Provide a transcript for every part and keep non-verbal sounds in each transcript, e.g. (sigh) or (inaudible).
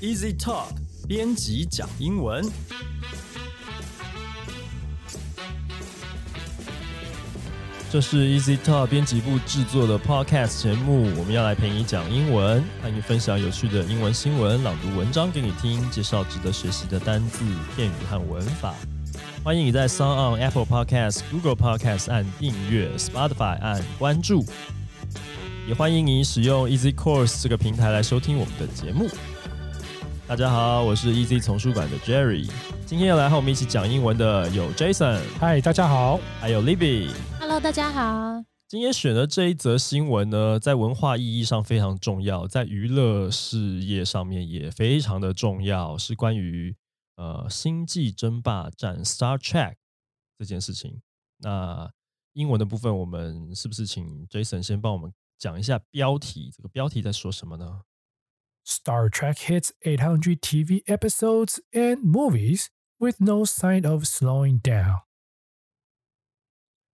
Easy Talk 编辑讲英文。这是 Easy Talk 编辑部制作的 Podcast 节目，我们要来陪你讲英文，和你分享有趣的英文新闻，朗读文章给你听，介绍值得学习的单字、片语和文法。欢迎你在 s o n on Apple Podcast、Google Podcast 按订阅，Spotify 按关注，也欢迎你使用 Easy Course 这个平台来收听我们的节目。大家好，我是 Easy 丛书馆的 Jerry，今天要来和我们一起讲英文的有 Jason，嗨，大家好，还有 Libby。Hello，大家好。今天选的这一则新闻呢，在文化意义上非常重要，在娱乐事业上面也非常的重要，是关于呃《星际争霸战》（Star Trek） 这件事情。那英文的部分，我们是不是请 Jason 先帮我们讲一下标题？这个标题在说什么呢？Star Trek hits 800 TV episodes and movies with no sign of slowing down.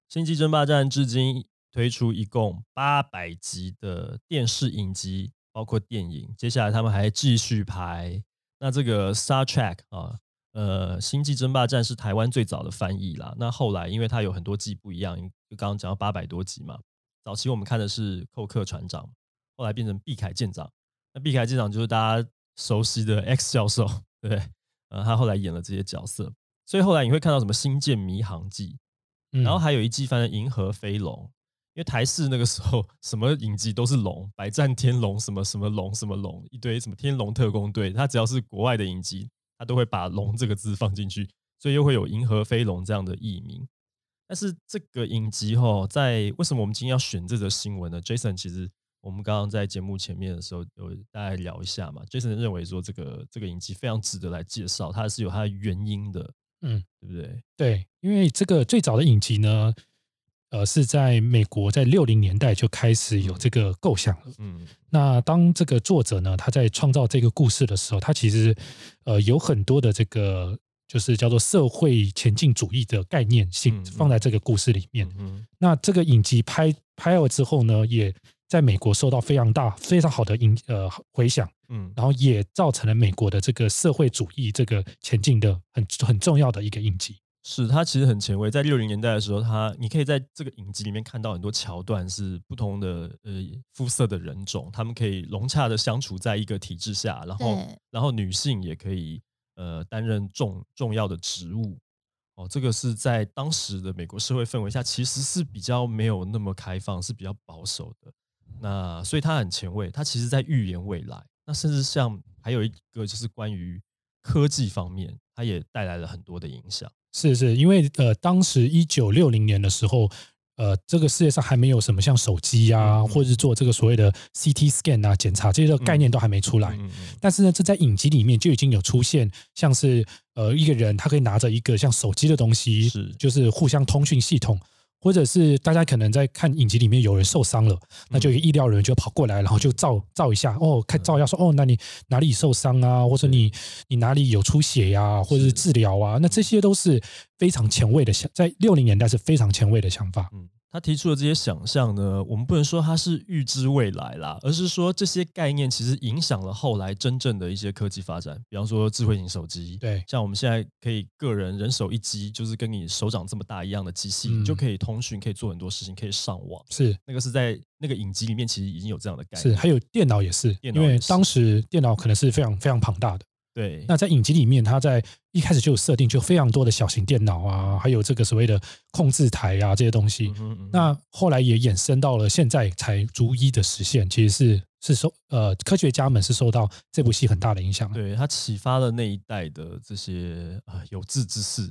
星际争霸战至今推出一共八百集的电视影集，包括电影。接下来他们还继续拍。那这个 Star Trek 啊，呃，星际争霸战是台湾最早的翻译啦。那后来因为它有很多季不一样，就刚刚讲到八百多集嘛。早期我们看的是寇克船长，后来变成毕凯舰长。那毕凯舰长就是大家熟悉的 X 教授，对不对？呃，他后来演了这些角色，所以后来你会看到什么《星舰迷航记》。嗯然后还有一季翻成《银河飞龙》，因为台视那个时候什么影集都是龙，百战天龙什么什么龙什么龙，一堆什么天龙特工队，它只要是国外的影集，它都会把“龙”这个字放进去，所以又会有《银河飞龙》这样的译名。但是这个影集哈，在为什么我们今天要选这则新闻呢？Jason 其实我们刚刚在节目前面的时候有大概聊一下嘛，Jason 认为说这个这个影集非常值得来介绍，它是有它的原因的，嗯，对不对？对，因为这个最早的影集呢，呃，是在美国在六零年代就开始有这个构想了。嗯那当这个作者呢，他在创造这个故事的时候，他其实呃有很多的这个就是叫做社会前进主义的概念性放在这个故事里面。嗯那这个影集拍拍了之后呢，也在美国受到非常大、非常好的影呃回响，嗯然后也造成了美国的这个社会主义这个前进的很很重要的一个印记。是他其实很前卫，在六零年代的时候，他你可以在这个影集里面看到很多桥段，是不同的呃肤色的人种，他们可以融洽的相处在一个体制下，然后然后女性也可以呃担任重重要的职务。哦，这个是在当时的美国社会氛围下，其实是比较没有那么开放，是比较保守的。那所以他很前卫，他其实在预言未来。那甚至像还有一个就是关于科技方面，他也带来了很多的影响。是是，因为呃，当时一九六零年的时候，呃，这个世界上还没有什么像手机啊，嗯嗯或者是做这个所谓的 CT scan 啊检查这些的概念都还没出来。但是呢，这在影集里面就已经有出现，像是呃一个人他可以拿着一个像手机的东西，是就是互相通讯系统，或者是大家可能在看影集里面有人受伤了，那就有医疗人员就跑过来，然后就照照一下，哦，看照一下说，哦，那你哪里受伤啊，或者你你哪里有出血呀、或者是。治疗啊，那这些都是非常前卫的想，在六零年代是非常前卫的想法。嗯，他提出的这些想象呢，我们不能说他是预知未来啦，而是说这些概念其实影响了后来真正的一些科技发展，比方说智慧型手机，对像我们现在可以个人人手一机，就是跟你手掌这么大一样的机器，嗯你就可以通讯，可以做很多事情，可以上网。是那个是在那个影集里面其实已经有这样的概念，是，还有电脑也是，因为当时电脑可能是非常非常庞大的。对，那在影集里面，它在一开始就有设定，就非常多的小型电脑啊，还有这个所谓的控制台啊这些东西嗯。哼嗯哼那后来也衍生到了现在才逐一的实现，其实是是受呃科学家们是受到这部戏很大的影响的。对它启发了那一代的这些啊、有志之士，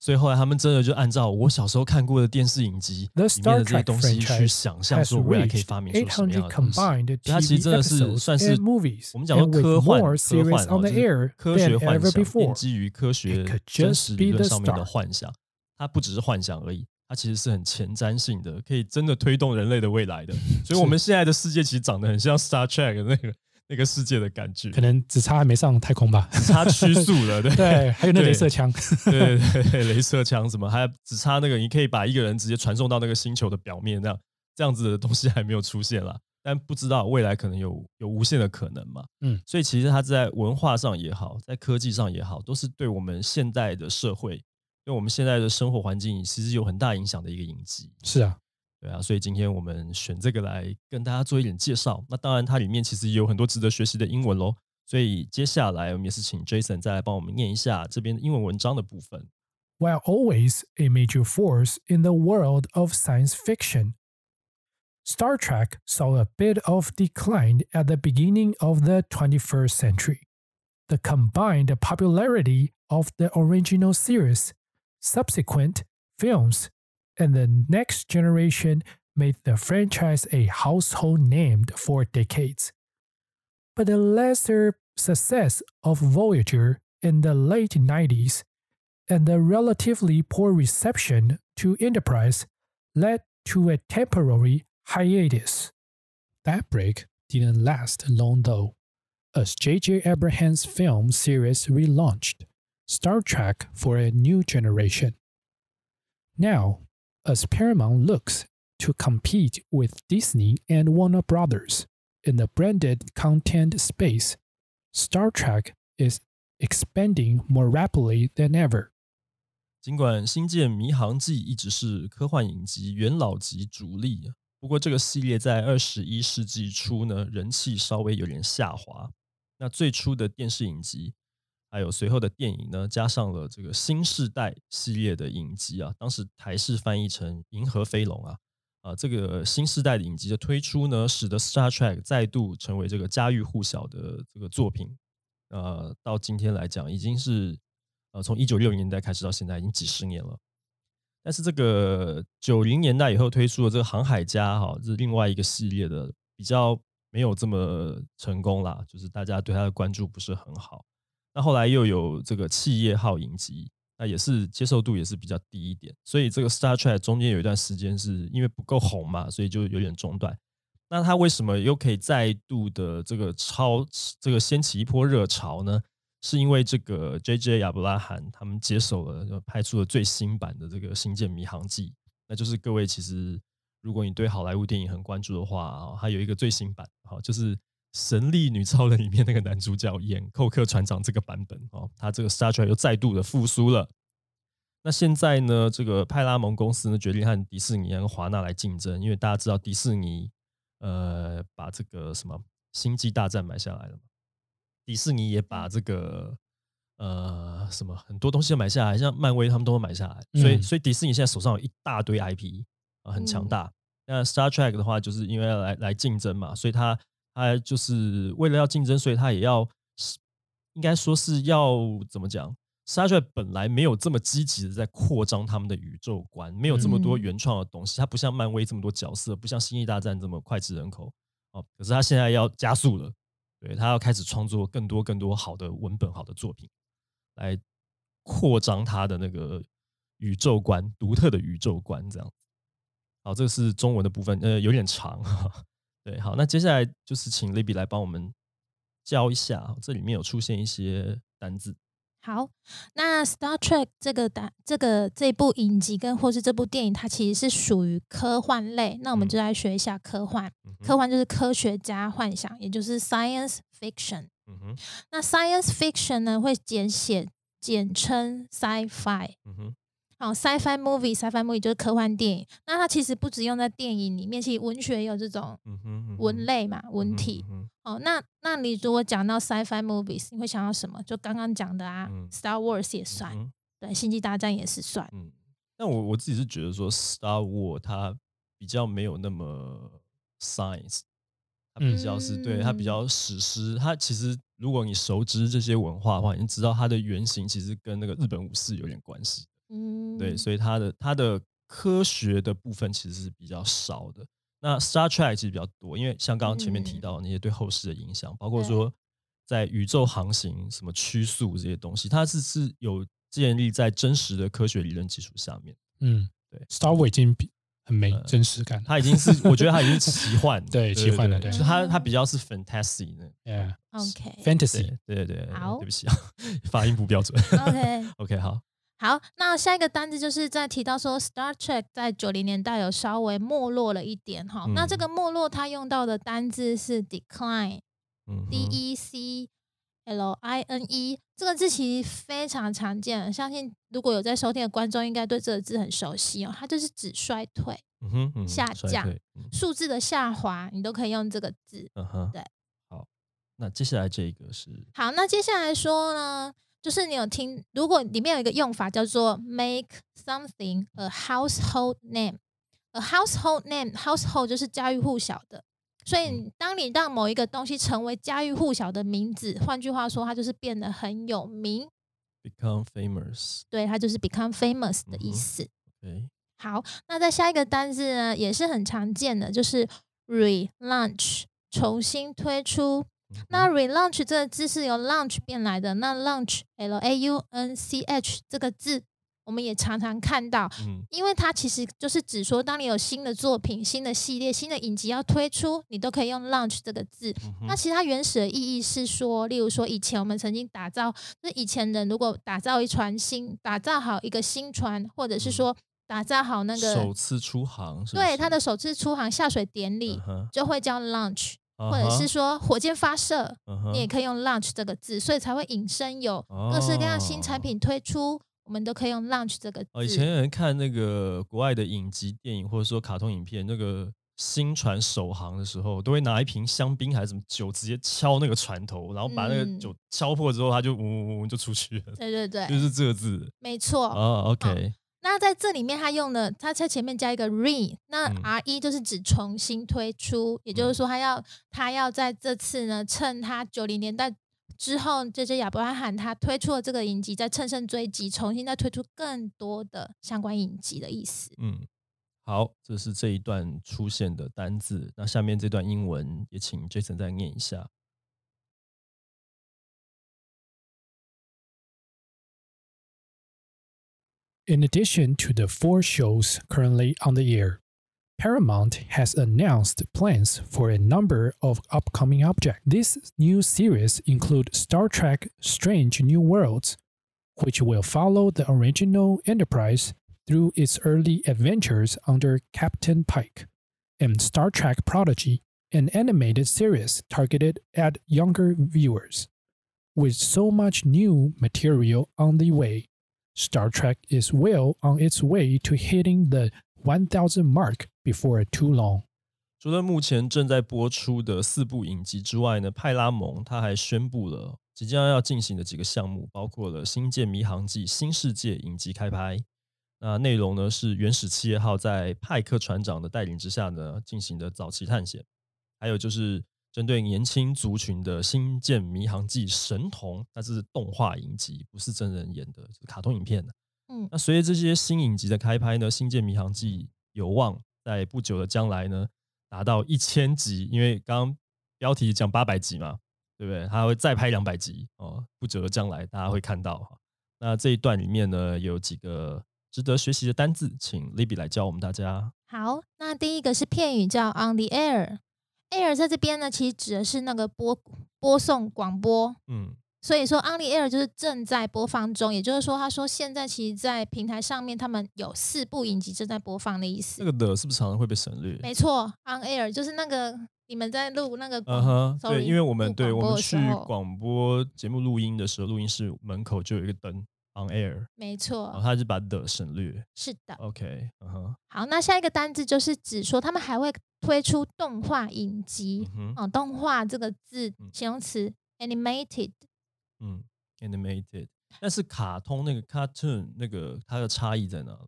所以后来他们真的就按照我小时候看过的电视影集里面的这些东西去想象说未来可以发明出什么样的东西。它其实真的是算是我们讲说科幻，科幻哦，就是科学幻想，奠基于科学真实理论上面的幻想。它不只是幻想而已，它其实是很前瞻性的，可以真的推动人类的未来的。所以，我们现在的世界其实长得很像 Star Trek 的那个那个世界的感觉，可能只差还没上太空吧。只差曲速了，对 (laughs) 对，还有那对镭射枪。(laughs) 对对对，镭射枪什么，还只差那个，你可以把一个人直接传送到那个星球的表面，那样这样子的东西还没有出现啦。但不知道未来可能有有无限的可能嘛。嗯，所以其实它在文化上也好，在科技上也好，都是对我们现代的社会，对我们现在的生活环境，其实有很大影响的一个影集。是啊，对啊，所以今天我们选这个来跟大家做一点介绍。那当然，它里面其实也有很多值得学习的英文喽。所以接下来我们也是请 Jason 再来帮我们念一下这边英文文章的部分。 While always a major force in the world of science fiction, Star Trek saw a bit of decline at the beginning of the 21st century. The combined popularity of the original series, subsequent films, and the next generation made the franchise a household name for decades. But the lesser success of Voyager in the late 90s and the relatively poor reception to Enterprise led to a temporary hiatus. That break didn't last long though, as J.J. Abrams' film series relaunched Star Trek for a new generation. Now, as Paramount looks to compete with Disney and Warner Brothers in the branded content space, Star Trek is expanding more rapidly than ever. 尽管《星舰迷航记》一直是科幻影集元老级主力，不过这个系列在二十一世纪初呢，人气稍微有点下滑。那最初的电视影集， 还有随后的电影呢，加上了这个新世代系列的影集啊，当时台式翻译成《银河飞龙》啊，啊，这个新世代的影集的推出呢，使得 Star Trek 再度成为这个家喻户晓的这个作品。呃，到今天来讲，已经是呃从一九六零年代开始到现在，已经几十年了。但是这个九零年代以后推出的这个《航海家》哈，是另外一个系列的，比较没有这么成功啦，就是大家对它的关注不是很好。那后来又有这个企业号影集，那也是接受度也是比较低一点，所以这个 Star Trek 中间有一段时间是因为不够红嘛，所以就有点中断。那它为什么又可以再度的这个超这个掀起一波热潮呢？是因为这个 J.J. 亚伯拉罕他们接手了，拍出了最新版的这个《星舰迷航记》，那就是各位其实如果你对好莱坞电影很关注的话啊，它有一个最新版，好就是《神力女超人》里面那个男主角演寇克船长这个版本哦，他这个 Star Trek 又再度的复苏了。那现在呢，这个派拉蒙公司呢决定和迪士尼跟华纳来竞争，因为大家知道迪士尼呃把这个什么《星际大战》买下来了嘛，迪士尼也把这个呃什么很多东西都买下来，像漫威他们都会买下来，所以嗯所以迪士尼现在手上有一大堆 IP 啊、很强嗯大。那 Star Trek 的话，就是因为要来来竞争嘛，所以它它就是为了要竞争，所以他也要应该说是要怎么讲？Star Trek 本来没有这么积极的在扩张他们的宇宙观，没有这么多嗯原创的东西，它不像漫威这么多角色，不像星际大战这么脍炙人口哦。可是他现在要加速了，对他要开始创作更多更多好的文本、好的作品，来扩张他的那个宇宙观、独特的宇宙观，这样。好，这个是中文的部分，呃，有点长。对，好，那接下来就是请 Libby 来帮我们教一下，这里面有出现一些单字。好，那 Star Trek 这个单这个这部影集跟或是这部电影，它其实是属于科幻类。那我们嗯就来学一下科幻。嗯科幻就是科学家幻想，也就是 science fiction。嗯哼，那 science fiction 呢，会简写简称 sci-fi。嗯哼，好，sci-fi movie，sci-fi movie 就是科幻电影。那它其实不只用在电影里面，其实文学也有这种嗯哼，嗯哼文类嘛，文体。，嗯哦，那那你如果讲到 sci-fi movies，你会想到什么？就刚刚讲的啊、嗯 s t a r Wars 也算，嗯对，星际大战也是算。嗯，但我我自己是觉得说，Star War 它比较没有那么 science，它比较是、对它比嗯较史诗。它其实如果你熟知这些文化的话，你知道它的原型其实跟那个日本武士有点关系。嗯，对，所以它的它的科学的部分其实是比较少的。那 Star Trek 其实比较多，因为像刚刚前面提嗯到的那些对后世的影响，包括说在宇宙航行、什么曲速这些东西，它是是有建立在真实的科学理论基础下面。嗯，对，Star Wars 已经比很没呃真实感。它已经是，我觉得它已经是奇幻，(laughs) 对奇幻的对就它它比较是 fantasy 的。，Yeah，OK，fantasy，对对对，好对不起啊，(laughs) 发音不标准。(laughs) OK，OK，好，好，那下一个单字就是在提到说，Star Trek 在九零年代有稍微没落了一点哈。那这嗯个没落，它用到的单字是 decline，D 嗯哼 E C L I N E，这个字其实非常常见，相信如果有在收听的观众，应该对这个字很熟悉哦。它就是指衰退、嗯哼嗯下降数字的下滑，你都可以用这个字。对，好，那接下来这个是好，那接下来说呢，就是你有听，如果里面有一个用法叫做 make something a household name。a household name，household 就是家喻户晓的，所以嗯当你让某一个东西成为家喻户晓的名字，换句话说，它就是变得很有名，become famous。对，它就是 become famous 的意思。OK，好，那在下一个单字呢，也是很常见的，就是 relaunch，重新推出。嗯那 relaunch 这个字是由 launch 变来的，那 launch L A U N C H 这个字，我们也常常看到，嗯。因为它其实就是指说，当你有新的作品、新的系列、新的影集要推出，你都可以用 launch 这个字。嗯。那其实它原始的意义是说，例如说以前我们曾经打造，就是以前人如果打造一船新，打造好一个新船，或者是嗯。说打造好那个首次出航是是，对它的首次出航下水典礼嗯，就会叫 launch，或或者是说火箭发射，嗯你也可以用 launch 这个字，所以才会引申有各式各样新产品推出，我们都可以用 launch 这个字。哦，以前有人看那个国外的影集、电影或者说卡通影片，那个新船首航的时候，都会拿一瓶香槟还是什么酒，直接敲那个船头，然后把那个嗯酒敲破之后，它就嗡嗡嗡就出去了，对对对，就是这个字。没错。哦，OK，那在这里面，它用的，它在前面加一个 re，那嗯 R E 就是指重新推出，也就是说，它要它要在这次呢，趁它九零年代之后，这些亚伯拉罕他推出了这个影集，再乘胜追击，重新再推出更多的相关影集的意思。嗯，好，这是这一段出现的单字。那下面这段英文也请 Jason 再念一下。In addition to the four shows currently on the air, Paramount has announced plans for a number of upcoming objects. These new series include Star Trek Strange New Worlds, which will follow the original Enterprise through its early adventures under Captain Pike, and Star Trek Prodigy, an animated series targeted at younger viewers. With so much new material on the way, Star Trek is well on its way to hitting the 1000 mark before too long. 除了目前正在播出的四部影集之外呢，派拉蒙他还宣布了即将要进行的几个项目，包括了《星舰迷航记》新世界影集开拍。那内容呢是原始企业号在派克船长的带领之下呢进行的早期探险，还有就是针对年轻族群的《星舰迷航记》神童，那这是动画影集，不是真人演的，是卡通影片的。嗯那随着这些新影集的开拍呢，《星舰迷航记》有望在不久的将来呢达到一千集，因为刚刚标题讲八百集嘛，对不对？它会再拍两百集哦，不久的将来大家会看到哈。那这一段里面呢有几个值得学习的单字，请 Libby 来教我们大家。好，那第一个是片语叫 on the air。Air 在这边呢，其实指的是那个播播送广播，嗯所以说 on the air 就是正在播放中，也就是说，他说现在其实，在平台上面，他们有四部影集正在播放的意思。这个的是不是常常会被省略？没错，on air 就是那个你们在录那个广，嗯哼，对因为我们对我们去广播节目录音的时候，录音室门口就有一个灯 on air，没然后错，它是把的省略。是的。OK，嗯哼，好，那下一个单字就是指说他们还会推出动画影集嗯。哦，动画这个字嗯形容词 animated，嗯，animated，但是卡通那个 cartoon 那个它的差异在哪？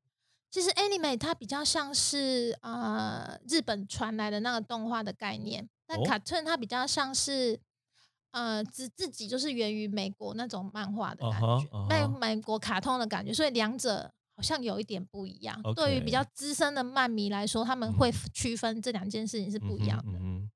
其实 anime 它比较像是呃日本传来的那个动画的概念，但哦 cartoon 它比较像是呃自自己就是源于美国那种漫画的感觉，啊美、哈美国卡通的感觉，所以两者好像有一点不一样。对于比较资深的漫迷来说，他们嗯会区分这两件事情是不一样的。嗯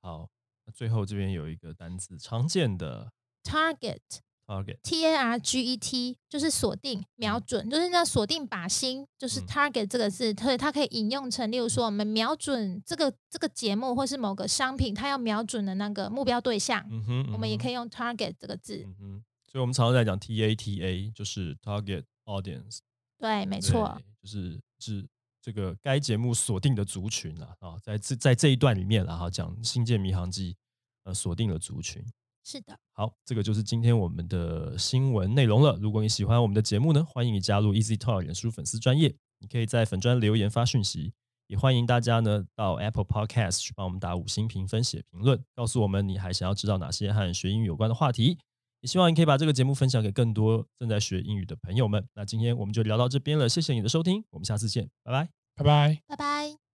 好，那最后这边有一个单词，常见的 Target target，T A R G E T 就是锁定、瞄准，就是那锁定靶心，就是嗯 target 这个字，所以它可以引用成，例如说我们瞄准这个这个节目或是某个商品，它要瞄准的那个目标对象，嗯哼，以，我们也可以用 target 这个字。嗯哼，所以我们常常在讲 T A T A，就是 target audience，对，没错，就是是这个该节目锁定的族群啊啊，在这在这一段里面啊，哈，讲《星舰迷航记》呃锁定了族群。是的，好，这个就是今天我们的新闻内容了。如果你喜欢我们的节目呢，欢迎你加入 Easy Talk 脸书粉丝专业，你可以在粉专留言发讯息，也欢迎大家呢到 Apple Podcast 去帮我们打五星评分、写评论，告诉我们你还想要知道哪些和学英语有关的话题。也希望你可以把这个节目分享给更多正在学英语的朋友们。那今天我们就聊到这边了，谢谢你的收听，我们下次见，拜拜。拜拜。拜拜。